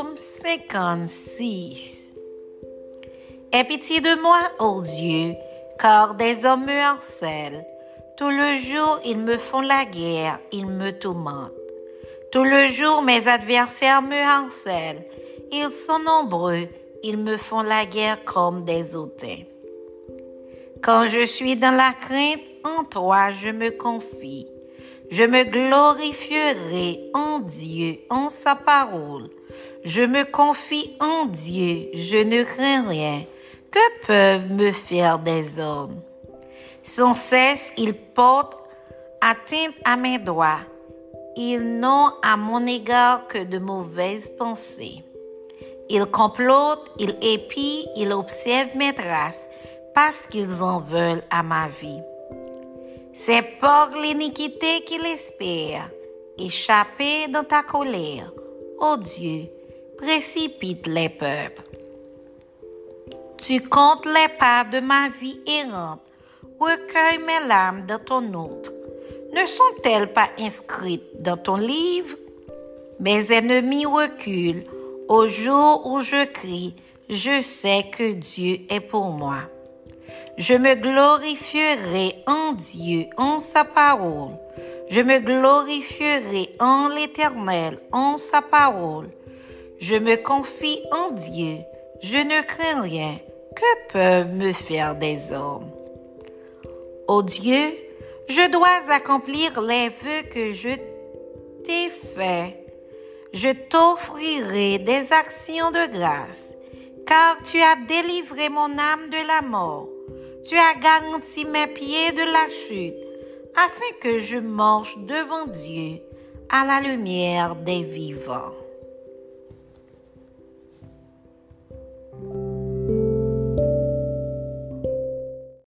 36. Aie pitié de moi, ô Dieu, car des hommes me harcèlent. Tout le jour, ils me font la guerre, ils me tourmentent. Tout le jour, mes adversaires me harcèlent. Ils sont nombreux, ils me font la guerre comme des autels. Quand je suis dans la crainte, en toi je me confie. Je me glorifierai en Dieu, en sa parole. Je me confie en Dieu, je ne crains rien. Que peuvent me faire des hommes? Sans cesse, ils portent atteinte à mes droits. Ils n'ont à mon égard que de mauvaises pensées. Ils complotent, ils épient, ils observent mes traces parce qu'ils en veulent à ma vie. C'est pour l'iniquité qu'ils espèrent, échapper dans ta colère. Ô Dieu, précipite les peuples. Tu comptes les pas de ma vie errante, recueille mes larmes dans ton autre. Ne sont-elles pas inscrites dans ton livre? Mes ennemis reculent. Au jour où je crie, je sais que Dieu est pour moi. Je me glorifierai en Dieu, en sa parole. Je me glorifierai en l'Éternel, en sa parole. Je me confie en Dieu. Je ne crains rien. Que peuvent me faire des hommes? Ô Dieu, je dois accomplir les vœux que je t'ai faits. Je t'offrirai des actions de grâce, car tu as délivré mon âme de la mort. Tu as garanti mes pieds de la chute, afin que je marche devant Dieu à la lumière des vivants.